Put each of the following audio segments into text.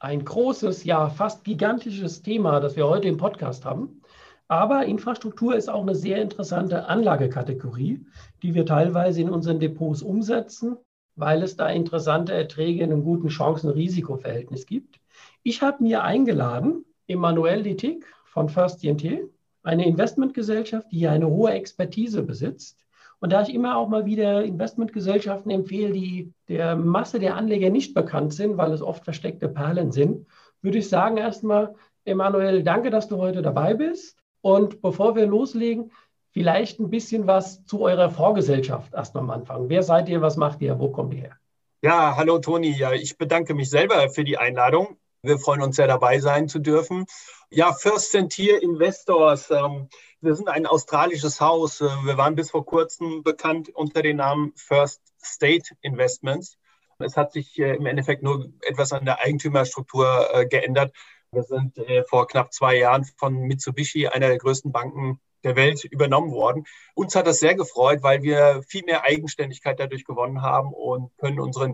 ein großes, ja fast gigantisches Thema, das wir heute im Podcast haben. Aber Infrastruktur ist auch eine sehr interessante Anlagekategorie, die wir teilweise in unseren Depots umsetzen, weil es da interessante Erträge in einem guten Chancen-Risiko-Verhältnis gibt. Ich habe mir eingeladen, Emmanuel Dittig von First DNT, eine Investmentgesellschaft, die eine hohe Expertise besitzt und da ich immer auch mal wieder Investmentgesellschaften empfehle, die der Masse der Anleger nicht bekannt sind, weil es oft versteckte Perlen sind, würde ich sagen erstmal, Emanuel, danke, dass du heute dabei bist. Und bevor wir loslegen, vielleicht ein bisschen was zu eurer Vorgesellschaft erstmal am Anfang. Wer seid ihr, was macht ihr, wo kommt ihr her? Ja, hallo Toni. Ja, ich bedanke mich selber für die Einladung. Wir freuen uns sehr dabei sein zu dürfen. Ja, First Tier Investors. Ähm, wir sind ein australisches Haus. Äh, wir waren bis vor kurzem bekannt unter dem Namen First State Investments. Es hat sich äh, im Endeffekt nur etwas an der Eigentümerstruktur äh, geändert. Wir sind vor knapp zwei Jahren von Mitsubishi, einer der größten Banken der Welt, übernommen worden. Uns hat das sehr gefreut, weil wir viel mehr Eigenständigkeit dadurch gewonnen haben und können unsere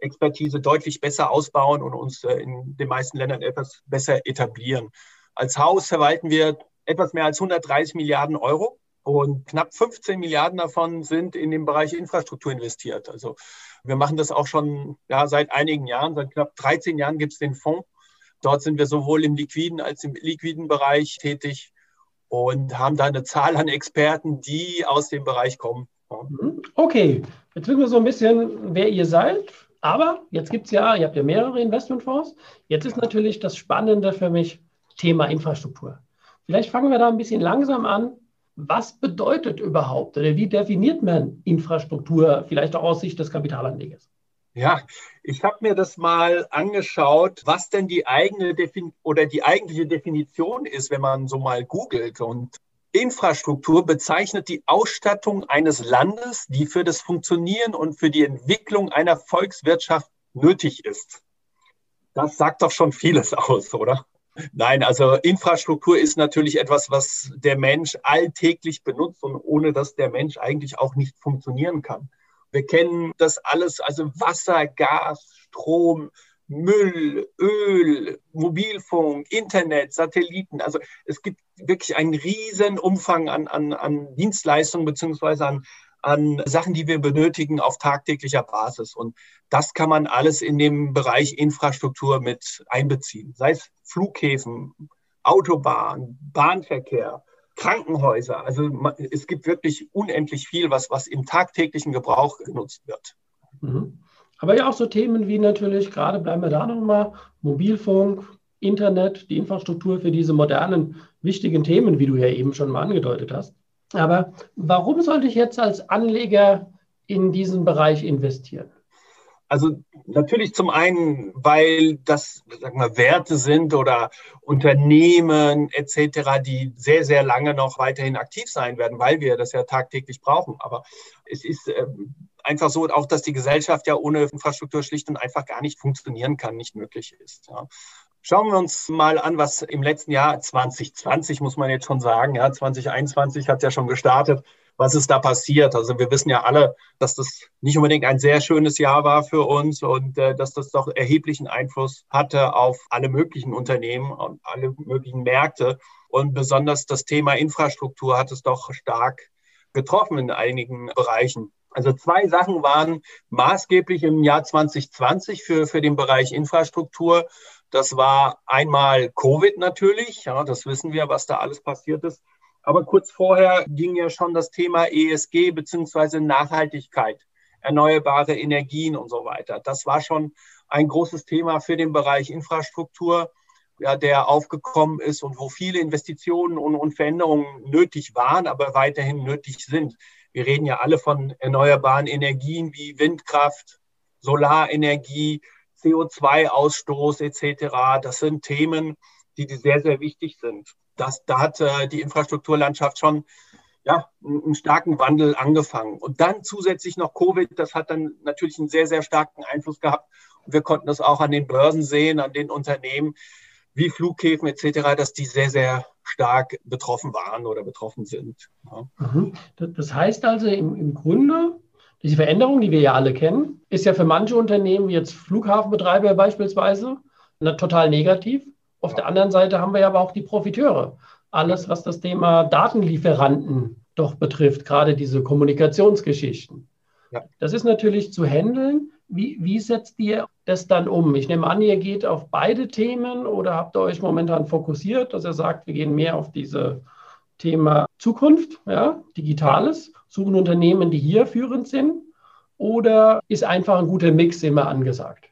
Investment-Expertise deutlich besser ausbauen und uns in den meisten Ländern etwas besser etablieren. Als Haus verwalten wir etwas mehr als 130 Milliarden Euro. Und knapp 15 Milliarden davon sind in den Bereich Infrastruktur investiert. Also wir machen das auch schon ja, seit einigen Jahren. Seit knapp 13 Jahren gibt es den Fonds. Dort sind wir sowohl im liquiden als im liquiden Bereich tätig und haben da eine Zahl an Experten, die aus dem Bereich kommen. Mhm. Okay, jetzt wissen wir so ein bisschen, wer ihr seid. Aber jetzt gibt es ja, ihr habt ja mehrere Investmentfonds. Jetzt ist natürlich das Spannende für mich Thema Infrastruktur. Vielleicht fangen wir da ein bisschen langsam an. Was bedeutet überhaupt oder wie definiert man Infrastruktur, vielleicht auch aus Sicht des Kapitalanlegers? Ja, ich habe mir das mal angeschaut, was denn die eigene Defin oder die eigentliche Definition ist, wenn man so mal googelt. Und Infrastruktur bezeichnet die Ausstattung eines Landes, die für das Funktionieren und für die Entwicklung einer Volkswirtschaft nötig ist. Das sagt doch schon vieles aus, oder? Nein, also Infrastruktur ist natürlich etwas, was der Mensch alltäglich benutzt und ohne das der Mensch eigentlich auch nicht funktionieren kann. Wir kennen das alles, also Wasser, Gas, Strom, Müll, Öl, Mobilfunk, Internet, Satelliten. Also es gibt wirklich einen riesen Umfang an, an, an Dienstleistungen beziehungsweise an, an Sachen, die wir benötigen auf tagtäglicher Basis. Und das kann man alles in dem Bereich Infrastruktur mit einbeziehen, sei es Flughäfen, Autobahn, Bahnverkehr, Krankenhäuser. Also es gibt wirklich unendlich viel, was, was im tagtäglichen Gebrauch genutzt wird. Mhm. Aber ja auch so Themen wie natürlich, gerade bleiben wir da nochmal, Mobilfunk, Internet, die Infrastruktur für diese modernen, wichtigen Themen, wie du ja eben schon mal angedeutet hast. Aber warum sollte ich jetzt als Anleger in diesen Bereich investieren? Also natürlich zum einen, weil das sagen wir, Werte sind oder Unternehmen etc., die sehr, sehr lange noch weiterhin aktiv sein werden, weil wir das ja tagtäglich brauchen. Aber es ist ähm, einfach so auch, dass die Gesellschaft ja ohne Infrastruktur schlicht und einfach gar nicht funktionieren kann, nicht möglich ist. Ja. Schauen wir uns mal an, was im letzten Jahr 2020, muss man jetzt schon sagen, ja, 2021 hat ja schon gestartet, was ist da passiert? Also wir wissen ja alle, dass das nicht unbedingt ein sehr schönes Jahr war für uns und äh, dass das doch erheblichen Einfluss hatte auf alle möglichen Unternehmen und alle möglichen Märkte. Und besonders das Thema Infrastruktur hat es doch stark getroffen in einigen Bereichen. Also zwei Sachen waren maßgeblich im Jahr 2020 für, für den Bereich Infrastruktur. Das war einmal Covid natürlich, ja, das wissen wir, was da alles passiert ist. Aber kurz vorher ging ja schon das Thema ESG beziehungsweise Nachhaltigkeit, erneuerbare Energien und so weiter. Das war schon ein großes Thema für den Bereich Infrastruktur, ja, der aufgekommen ist und wo viele Investitionen und, und Veränderungen nötig waren, aber weiterhin nötig sind. Wir reden ja alle von erneuerbaren Energien wie Windkraft, Solarenergie, CO2-Ausstoß etc. Das sind Themen, die, die sehr, sehr wichtig sind. Das, da hat äh, die Infrastrukturlandschaft schon ja, einen starken Wandel angefangen. Und dann zusätzlich noch Covid, das hat dann natürlich einen sehr, sehr starken Einfluss gehabt. Und wir konnten das auch an den Börsen sehen, an den Unternehmen wie Flughäfen etc., dass die sehr, sehr stark betroffen waren oder betroffen sind. Ja. Mhm. Das heißt also im, im Grunde, diese Veränderung, die wir ja alle kennen, ist ja für manche Unternehmen, wie jetzt Flughafenbetreiber beispielsweise, total negativ. Auf der anderen Seite haben wir ja aber auch die Profiteure. Alles, was das Thema Datenlieferanten doch betrifft, gerade diese Kommunikationsgeschichten. Ja. Das ist natürlich zu handeln. Wie, wie setzt ihr das dann um? Ich nehme an, ihr geht auf beide Themen oder habt ihr euch momentan fokussiert, dass ihr sagt, wir gehen mehr auf diese Thema Zukunft, ja, Digitales, suchen Unternehmen, die hier führend sind? Oder ist einfach ein guter Mix immer angesagt?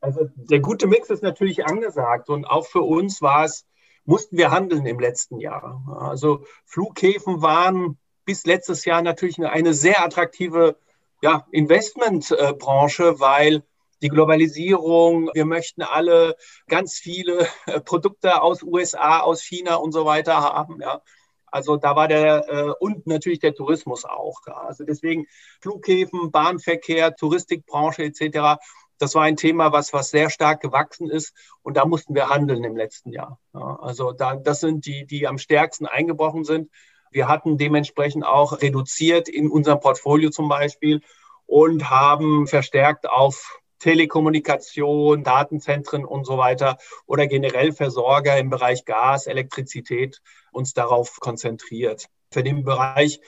Also der gute Mix ist natürlich angesagt und auch für uns war es, mussten wir handeln im letzten Jahr. Also Flughäfen waren bis letztes Jahr natürlich eine sehr attraktive ja, Investmentbranche, weil die Globalisierung, wir möchten alle ganz viele äh, Produkte aus USA, aus China und so weiter haben. Ja. Also da war der äh, und natürlich der Tourismus auch. Also deswegen Flughäfen, Bahnverkehr, Touristikbranche etc. Das war ein Thema, was, was sehr stark gewachsen ist und da mussten wir handeln im letzten Jahr. Ja. Also da, das sind die, die am stärksten eingebrochen sind. Wir hatten dementsprechend auch reduziert in unserem Portfolio zum Beispiel und haben verstärkt auf Telekommunikation, Datenzentren und so weiter oder generell Versorger im Bereich Gas, Elektrizität uns darauf konzentriert. Für den Bereich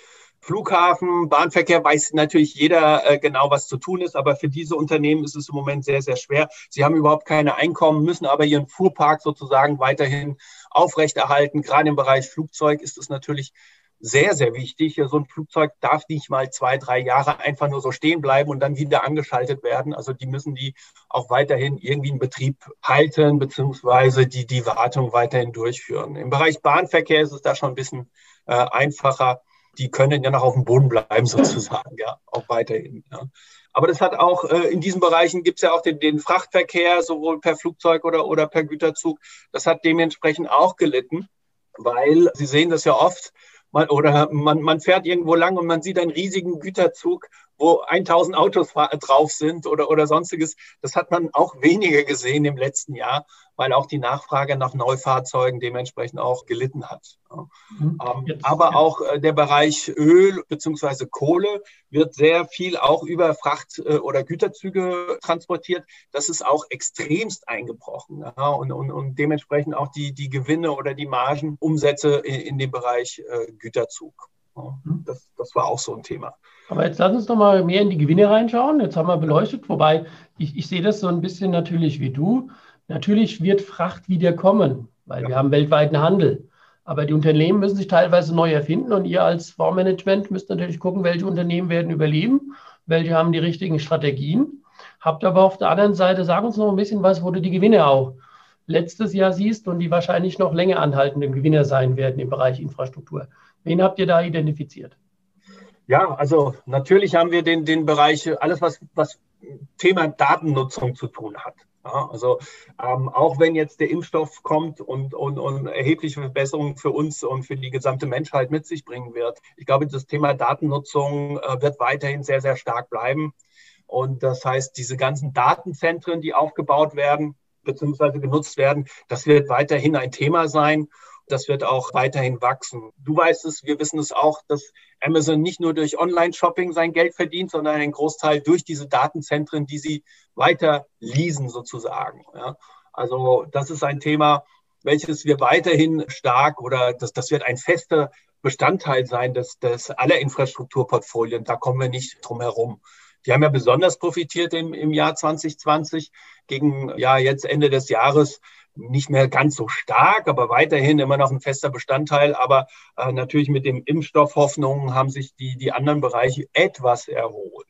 Flughafen, Bahnverkehr weiß natürlich jeder äh, genau, was zu tun ist, aber für diese Unternehmen ist es im Moment sehr, sehr schwer. Sie haben überhaupt keine Einkommen, müssen aber ihren Fuhrpark sozusagen weiterhin aufrechterhalten. Gerade im Bereich Flugzeug ist es natürlich sehr, sehr wichtig. So ein Flugzeug darf nicht mal zwei, drei Jahre einfach nur so stehen bleiben und dann wieder angeschaltet werden. Also die müssen die auch weiterhin irgendwie in Betrieb halten, beziehungsweise die, die Wartung weiterhin durchführen. Im Bereich Bahnverkehr ist es da schon ein bisschen äh, einfacher. Die können ja noch auf dem Boden bleiben, sozusagen, ja, auch weiterhin. Ja. Aber das hat auch, äh, in diesen Bereichen gibt es ja auch den, den, Frachtverkehr, sowohl per Flugzeug oder, oder per Güterzug. Das hat dementsprechend auch gelitten, weil Sie sehen das ja oft, oder man, man fährt irgendwo lang und man sieht einen riesigen Güterzug, wo 1000 Autos drauf sind oder, oder sonstiges. Das hat man auch weniger gesehen im letzten Jahr, weil auch die Nachfrage nach Neufahrzeugen dementsprechend auch gelitten hat. Mhm. Ähm, aber auch äh, der Bereich Öl bzw. Kohle wird sehr viel auch über Fracht- äh, oder Güterzüge transportiert. Das ist auch extremst eingebrochen. Und, und, und dementsprechend auch die, die Gewinne oder die Margenumsätze in, in dem Bereich äh, Güterzug. Mhm. Das, das war auch so ein Thema. Aber jetzt lass uns noch mal mehr in die Gewinne reinschauen. Jetzt haben wir beleuchtet, wobei ich, ich sehe das so ein bisschen natürlich wie du. Natürlich wird Fracht wieder kommen, weil ja. wir haben weltweiten Handel. Aber die Unternehmen müssen sich teilweise neu erfinden und ihr als Fondsmanagement müsst natürlich gucken, welche Unternehmen werden überleben, welche haben die richtigen Strategien. Habt aber auf der anderen Seite, sag uns noch ein bisschen was, wo du die Gewinne auch letztes Jahr siehst und die wahrscheinlich noch länger anhaltenden Gewinner sein werden im Bereich Infrastruktur. Wen habt ihr da identifiziert? Ja, also natürlich haben wir den, den Bereich, alles was, was Thema Datennutzung zu tun hat. Ja, also ähm, auch wenn jetzt der Impfstoff kommt und, und, und erhebliche Verbesserungen für uns und für die gesamte Menschheit mit sich bringen wird, ich glaube, das Thema Datennutzung äh, wird weiterhin sehr, sehr stark bleiben. Und das heißt, diese ganzen Datenzentren, die aufgebaut werden, beziehungsweise genutzt werden, das wird weiterhin ein Thema sein. Das wird auch weiterhin wachsen. Du weißt es, wir wissen es auch, dass Amazon nicht nur durch Online-Shopping sein Geld verdient, sondern einen Großteil durch diese Datenzentren, die sie weiter leasen sozusagen. Ja. Also das ist ein Thema, welches wir weiterhin stark oder das, das wird ein fester Bestandteil sein des, des aller Infrastrukturportfolien. Da kommen wir nicht drum herum. Die haben ja besonders profitiert im, im Jahr 2020 gegen ja jetzt Ende des Jahres nicht mehr ganz so stark, aber weiterhin immer noch ein fester Bestandteil. Aber äh, natürlich mit dem Impfstoff Hoffnungen haben sich die, die anderen Bereiche etwas erholt.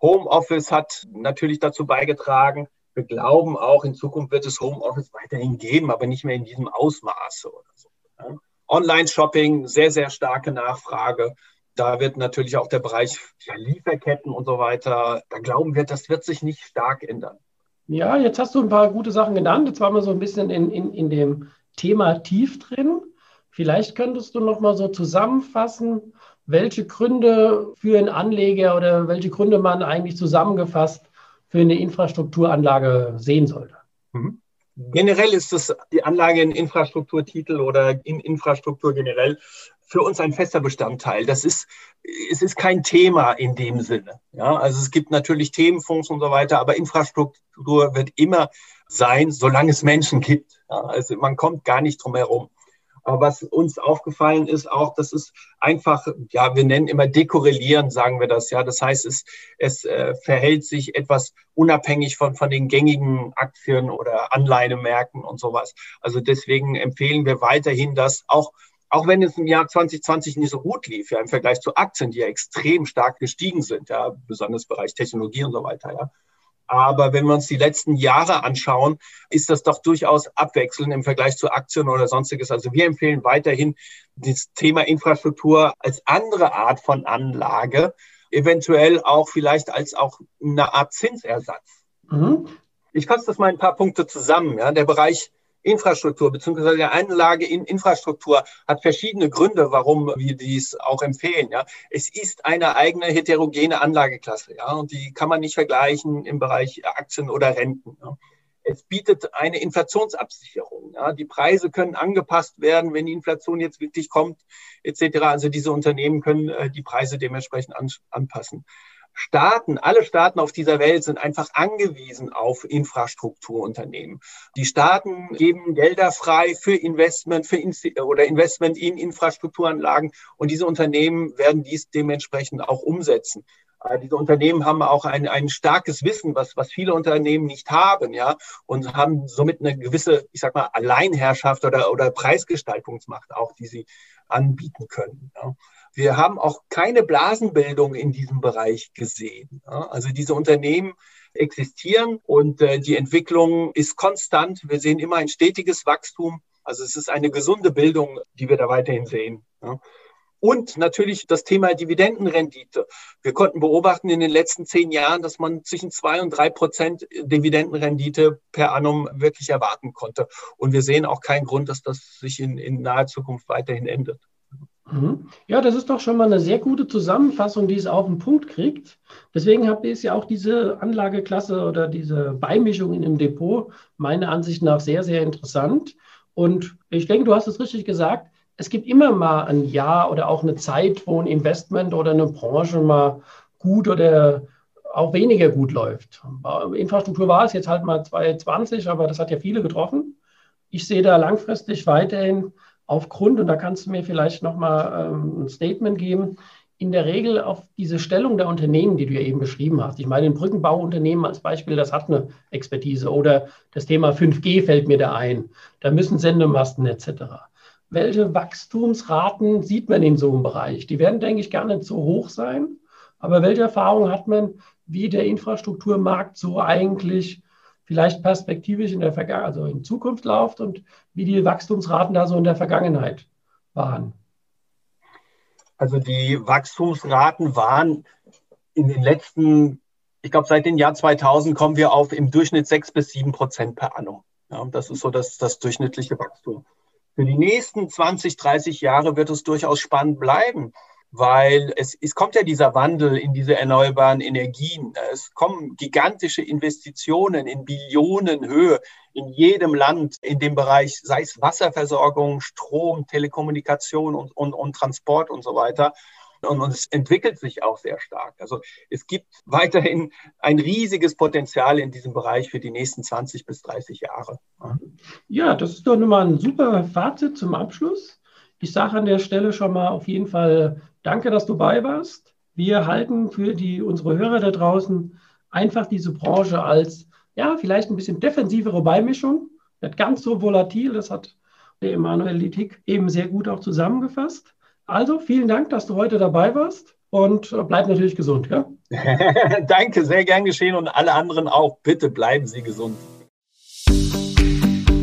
Homeoffice hat natürlich dazu beigetragen. Wir glauben auch, in Zukunft wird es Homeoffice weiterhin geben, aber nicht mehr in diesem Ausmaße oder so. Online-Shopping, sehr, sehr starke Nachfrage. Da wird natürlich auch der Bereich Lieferketten und so weiter, da glauben wir, das wird sich nicht stark ändern. Ja, jetzt hast du ein paar gute Sachen genannt. Jetzt waren wir so ein bisschen in, in, in dem Thema tief drin. Vielleicht könntest du noch mal so zusammenfassen, welche Gründe für einen Anleger oder welche Gründe man eigentlich zusammengefasst für eine Infrastrukturanlage sehen sollte. Mhm. Generell ist es die Anlage in Infrastrukturtitel oder in Infrastruktur generell für uns ein fester Bestandteil. Das ist, es ist kein Thema in dem Sinne. Ja, also es gibt natürlich Themenfonds und so weiter, aber Infrastruktur wird immer sein, solange es Menschen gibt. Ja, also man kommt gar nicht drum herum. Aber was uns aufgefallen ist auch, das ist einfach, ja, wir nennen immer dekorrelieren, sagen wir das, ja. Das heißt, es, es äh, verhält sich etwas unabhängig von, von den gängigen Aktien oder Anleinemärkten und sowas. Also deswegen empfehlen wir weiterhin, dass auch auch wenn es im Jahr 2020 nicht so gut lief, ja, im Vergleich zu Aktien, die ja extrem stark gestiegen sind, ja, besonders im Bereich Technologie und so weiter, ja. Aber wenn wir uns die letzten Jahre anschauen, ist das doch durchaus abwechselnd im Vergleich zu Aktien oder sonstiges. Also wir empfehlen weiterhin das Thema Infrastruktur als andere Art von Anlage, eventuell auch vielleicht als auch eine Art Zinsersatz. Mhm. Ich fasse das mal ein paar Punkte zusammen. Ja. Der Bereich Infrastruktur beziehungsweise der Einlage in Infrastruktur hat verschiedene Gründe, warum wir dies auch empfehlen. Ja. Es ist eine eigene heterogene Anlageklasse, ja, und die kann man nicht vergleichen im Bereich Aktien oder Renten. Ja. Es bietet eine Inflationsabsicherung. Ja. Die Preise können angepasst werden, wenn die Inflation jetzt wirklich kommt, etc. Also diese Unternehmen können äh, die Preise dementsprechend an, anpassen. Staaten, alle Staaten auf dieser Welt sind einfach angewiesen auf Infrastrukturunternehmen. Die Staaten geben Gelder frei für Investment für Insti oder Investment in Infrastrukturanlagen und diese Unternehmen werden dies dementsprechend auch umsetzen. Äh, diese Unternehmen haben auch ein, ein starkes Wissen, was, was viele Unternehmen nicht haben, ja, und haben somit eine gewisse, ich sag mal, Alleinherrschaft oder, oder Preisgestaltungsmacht auch, die sie anbieten können. Ja. Wir haben auch keine Blasenbildung in diesem Bereich gesehen. Also diese Unternehmen existieren und äh, die Entwicklung ist konstant. Wir sehen immer ein stetiges Wachstum. Also es ist eine gesunde Bildung, die wir da weiterhin sehen. Und natürlich das Thema Dividendenrendite. Wir konnten beobachten in den letzten zehn Jahren, dass man zwischen zwei und drei Prozent Dividendenrendite per annum wirklich erwarten konnte. Und wir sehen auch keinen Grund, dass das sich in, in naher Zukunft weiterhin ändert. Mhm. Ja, das ist doch schon mal eine sehr gute Zusammenfassung, die es auf den Punkt kriegt. Deswegen habe ich ja auch diese Anlageklasse oder diese Beimischung in dem Depot meiner Ansicht nach sehr, sehr interessant. Und ich denke, du hast es richtig gesagt. Es gibt immer mal ein Jahr oder auch eine Zeit, wo ein Investment oder eine Branche mal gut oder auch weniger gut läuft. Infrastruktur war es jetzt halt mal 2020, aber das hat ja viele getroffen. Ich sehe da langfristig weiterhin aufgrund, und da kannst du mir vielleicht nochmal ähm, ein Statement geben, in der Regel auf diese Stellung der Unternehmen, die du ja eben beschrieben hast. Ich meine, ein Brückenbauunternehmen als Beispiel, das hat eine Expertise. Oder das Thema 5G fällt mir da ein. Da müssen Sendemasten etc. Welche Wachstumsraten sieht man in so einem Bereich? Die werden, denke ich, gar nicht so hoch sein. Aber welche Erfahrung hat man, wie der Infrastrukturmarkt so eigentlich vielleicht perspektivisch in der Vergangenheit, also in Zukunft läuft und wie die Wachstumsraten da so in der Vergangenheit waren? Also die Wachstumsraten waren in den letzten, ich glaube, seit dem Jahr 2000 kommen wir auf im Durchschnitt sechs bis sieben Prozent per annum. Ja, das ist so das, das durchschnittliche Wachstum. Für die nächsten 20, 30 Jahre wird es durchaus spannend bleiben weil es, es kommt ja dieser Wandel in diese erneuerbaren Energien. Es kommen gigantische Investitionen in Billionenhöhe in jedem Land in dem Bereich, sei es Wasserversorgung, Strom, Telekommunikation und, und, und Transport und so weiter. Und, und es entwickelt sich auch sehr stark. Also es gibt weiterhin ein riesiges Potenzial in diesem Bereich für die nächsten 20 bis 30 Jahre. Ja, das ist doch nochmal ein super Fazit zum Abschluss. Ich sage an der Stelle schon mal auf jeden Fall Danke, dass du bei warst. Wir halten für die, unsere Hörer da draußen einfach diese Branche als, ja, vielleicht ein bisschen defensivere Beimischung. Nicht ganz so volatil. Das hat der Emanuel Littig eben sehr gut auch zusammengefasst. Also vielen Dank, dass du heute dabei warst und bleib natürlich gesund. Ja? Danke, sehr gern geschehen und alle anderen auch. Bitte bleiben Sie gesund.